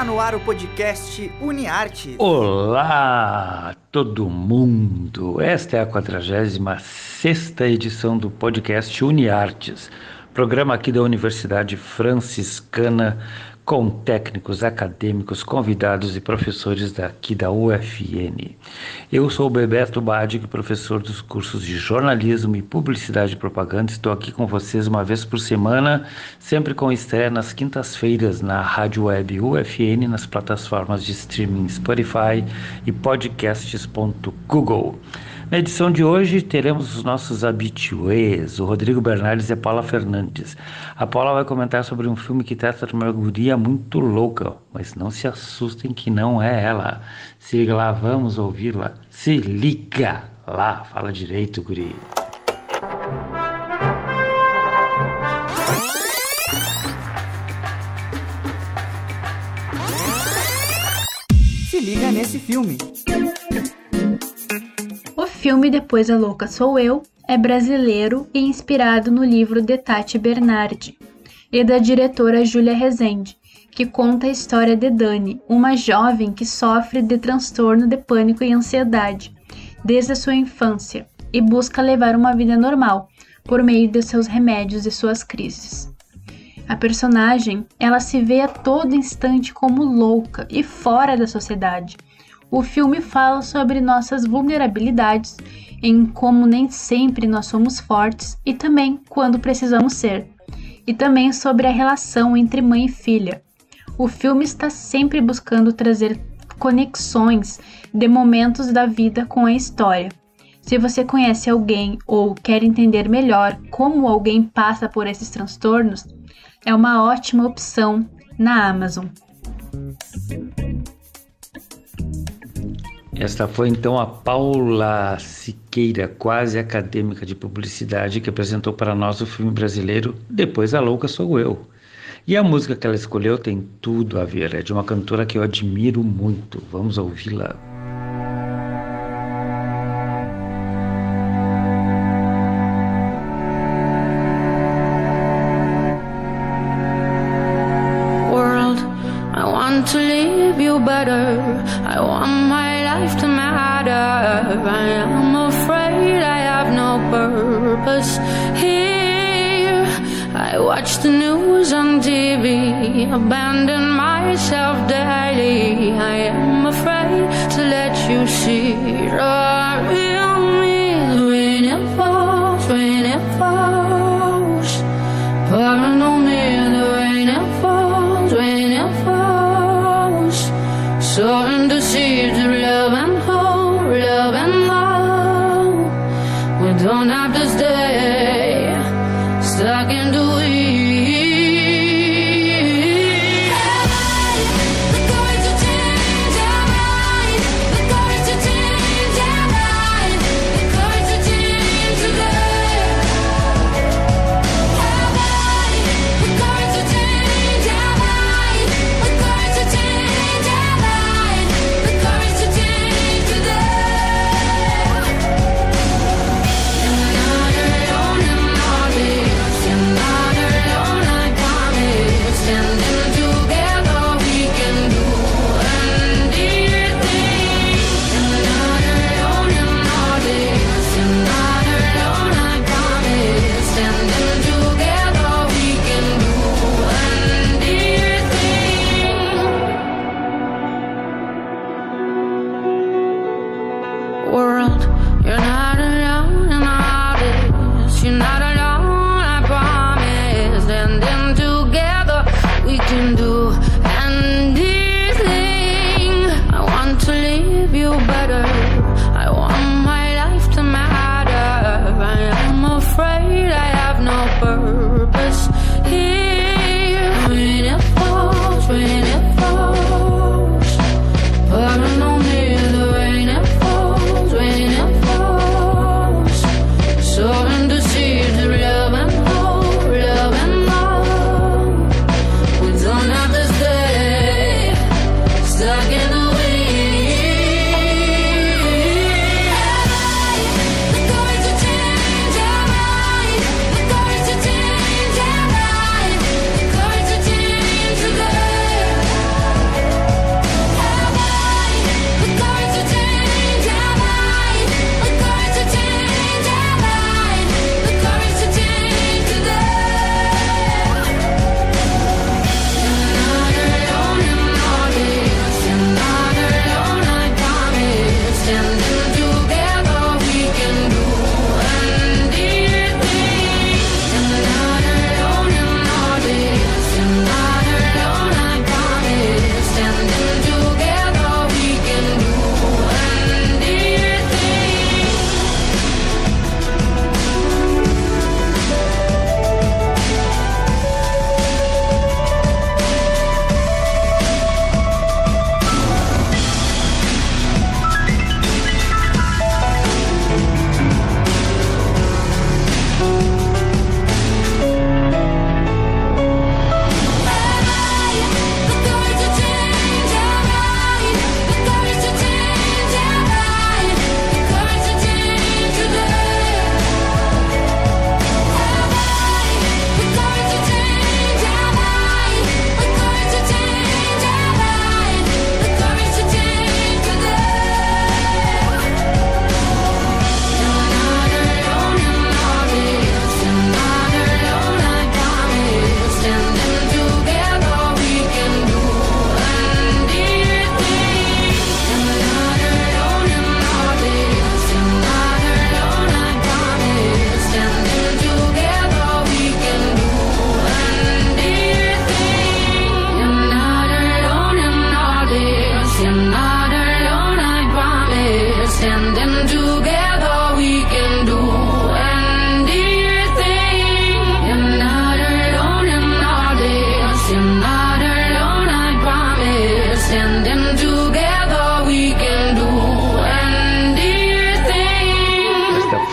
Está no ar o podcast UniArtes. Olá, todo mundo! Esta é a 46 edição do podcast UniArtes, programa aqui da Universidade Franciscana com técnicos, acadêmicos, convidados e professores daqui da UFN. Eu sou o Bebeto Badig, professor dos cursos de jornalismo e publicidade e propaganda. Estou aqui com vocês uma vez por semana, sempre com estreia nas quintas-feiras na rádio web UFN, nas plataformas de streaming Spotify e podcasts.google. Na edição de hoje teremos os nossos habituês, o Rodrigo Bernardes e a Paula Fernandes. A Paula vai comentar sobre um filme que trata de uma guria muito louca, mas não se assustem que não é ela. Se lá, vamos ouvi-la. Se liga lá, fala direito, guri. Se liga nesse filme filme Depois a Louca Sou Eu é brasileiro e inspirado no livro de Tati Bernardi e da diretora Júlia Rezende, que conta a história de Dani, uma jovem que sofre de transtorno de pânico e ansiedade desde a sua infância e busca levar uma vida normal por meio de seus remédios e suas crises. A personagem, ela se vê a todo instante como louca e fora da sociedade o filme fala sobre nossas vulnerabilidades, em como nem sempre nós somos fortes e também quando precisamos ser, e também sobre a relação entre mãe e filha. O filme está sempre buscando trazer conexões de momentos da vida com a história. Se você conhece alguém ou quer entender melhor como alguém passa por esses transtornos, é uma ótima opção na Amazon. Esta foi então a Paula Siqueira, quase acadêmica de publicidade, que apresentou para nós o filme brasileiro Depois a Louca Sou Eu. E a música que ela escolheu tem tudo a ver, é de uma cantora que eu admiro muito. Vamos ouvi-la. World, I want to leave you better. I am afraid I have no purpose here. I watch the news on TV, abandon myself daily. I am afraid to let you see the stuck in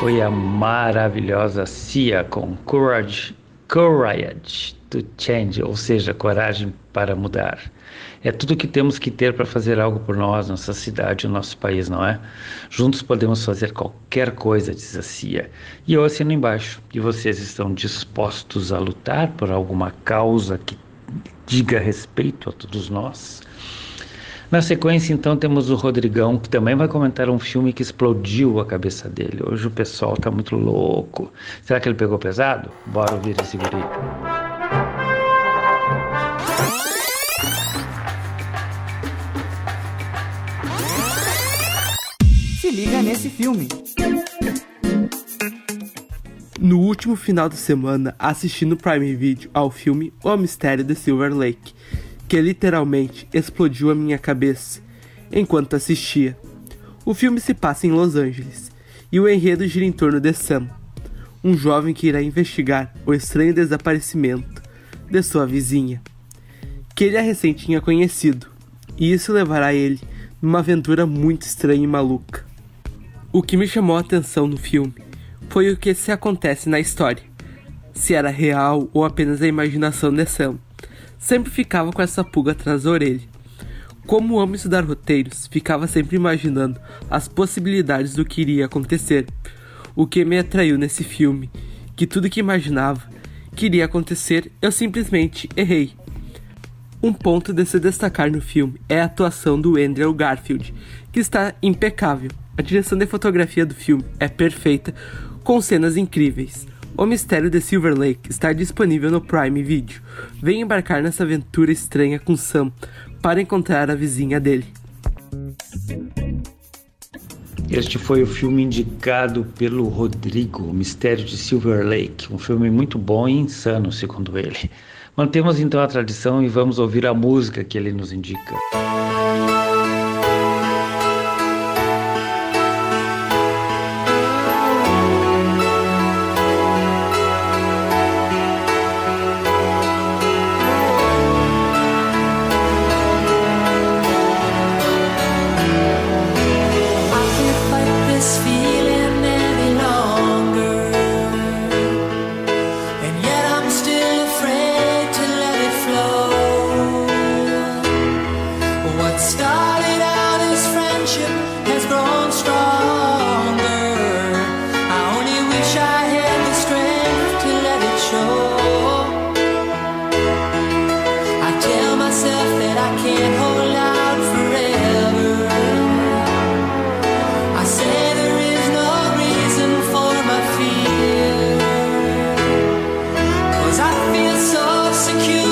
foi a maravilhosa Cia com Courage, Courage to Change, ou seja, coragem para mudar. É tudo que temos que ter para fazer algo por nós, nossa cidade, o nosso país, não é? Juntos podemos fazer qualquer coisa, diz a Cia. E eu assino embaixo. E vocês estão dispostos a lutar por alguma causa que diga respeito a todos nós? Na sequência, então, temos o Rodrigão, que também vai comentar um filme que explodiu a cabeça dele. Hoje o pessoal tá muito louco. Será que ele pegou pesado? Bora ouvir esse guri. Se liga nesse filme. No último final de semana, assisti no Prime Video ao filme O Mistério de Silver Lake, que literalmente explodiu a minha cabeça enquanto assistia. O filme se passa em Los Angeles e o enredo gira em torno de Sam, um jovem que irá investigar o estranho desaparecimento de sua vizinha, que ele é recém tinha conhecido, e isso levará ele numa aventura muito estranha e maluca. O que me chamou a atenção no filme foi o que se acontece na história, se era real ou apenas a imaginação de Sam sempre ficava com essa pulga atrás da orelha. Como amo estudar roteiros, ficava sempre imaginando as possibilidades do que iria acontecer. O que me atraiu nesse filme, que tudo que imaginava que iria acontecer, eu simplesmente errei. Um ponto de se destacar no filme é a atuação do Andrew Garfield, que está impecável. A direção de fotografia do filme é perfeita, com cenas incríveis. O Mistério de Silver Lake está disponível no Prime Video. Venha embarcar nessa aventura estranha com Sam para encontrar a vizinha dele. Este foi o filme indicado pelo Rodrigo, O Mistério de Silver Lake, um filme muito bom e insano, segundo ele. Mantemos então a tradição e vamos ouvir a música que ele nos indica. stop secure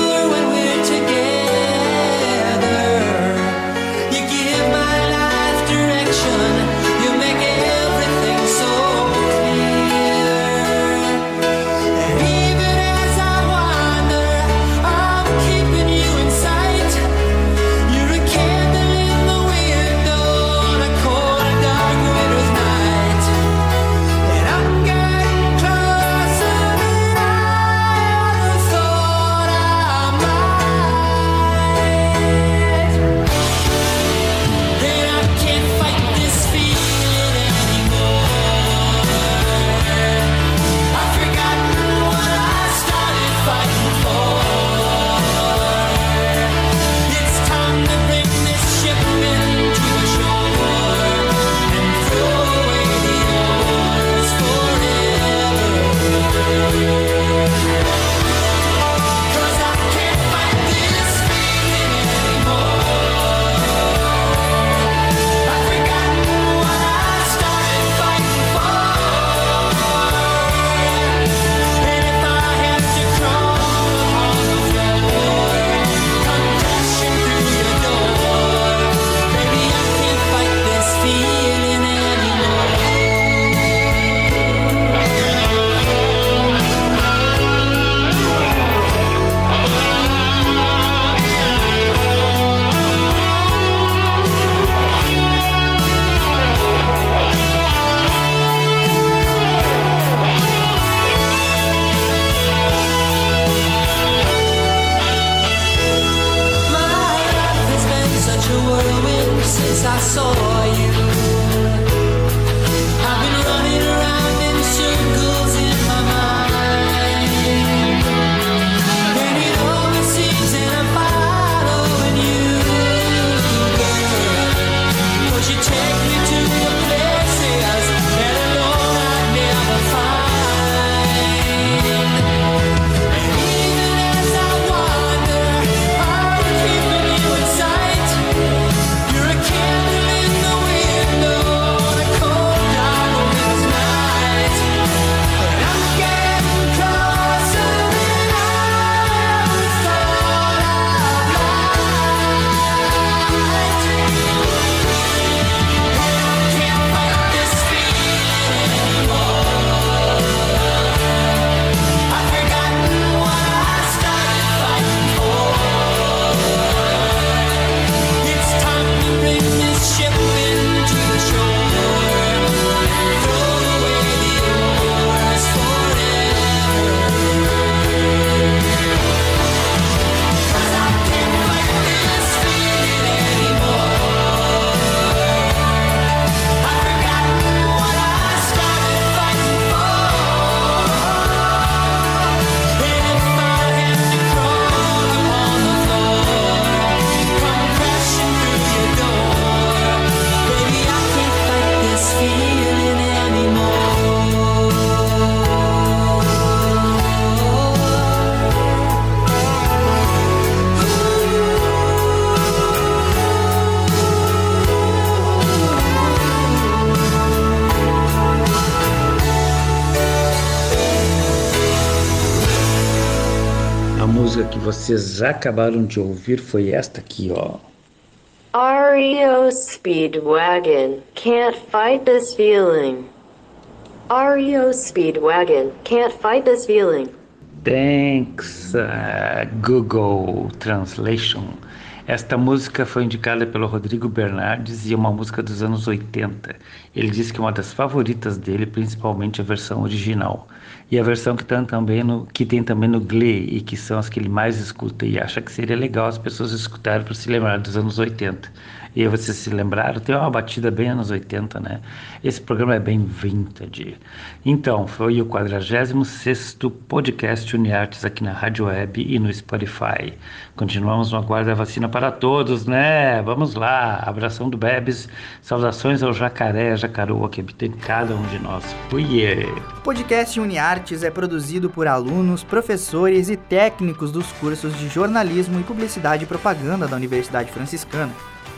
vocês acabaram de ouvir foi esta aqui, ó. REO Speedwagon, can't fight this feeling. REO Speedwagon, can't fight this feeling. Thanks, uh, Google Translation. Esta música foi indicada pelo Rodrigo Bernardes e é uma música dos anos 80. Ele disse que é uma das favoritas dele, principalmente a versão original. E a versão que tem também no, que tem também no Glee e que são as que ele mais escuta e acha que seria legal as pessoas escutarem para se lembrar dos anos 80. E vocês se lembraram, tem uma batida bem anos 80, né? Esse programa é bem vintage. Então, foi o 46º podcast Uniartes aqui na Rádio Web e no Spotify. Continuamos no aguardo da vacina para todos, né? Vamos lá, abração do Bebes, saudações ao jacaré, jacaroa que habita em cada um de nós. Uiê! O podcast Uniartes é produzido por alunos, professores e técnicos dos cursos de jornalismo e publicidade e propaganda da Universidade Franciscana.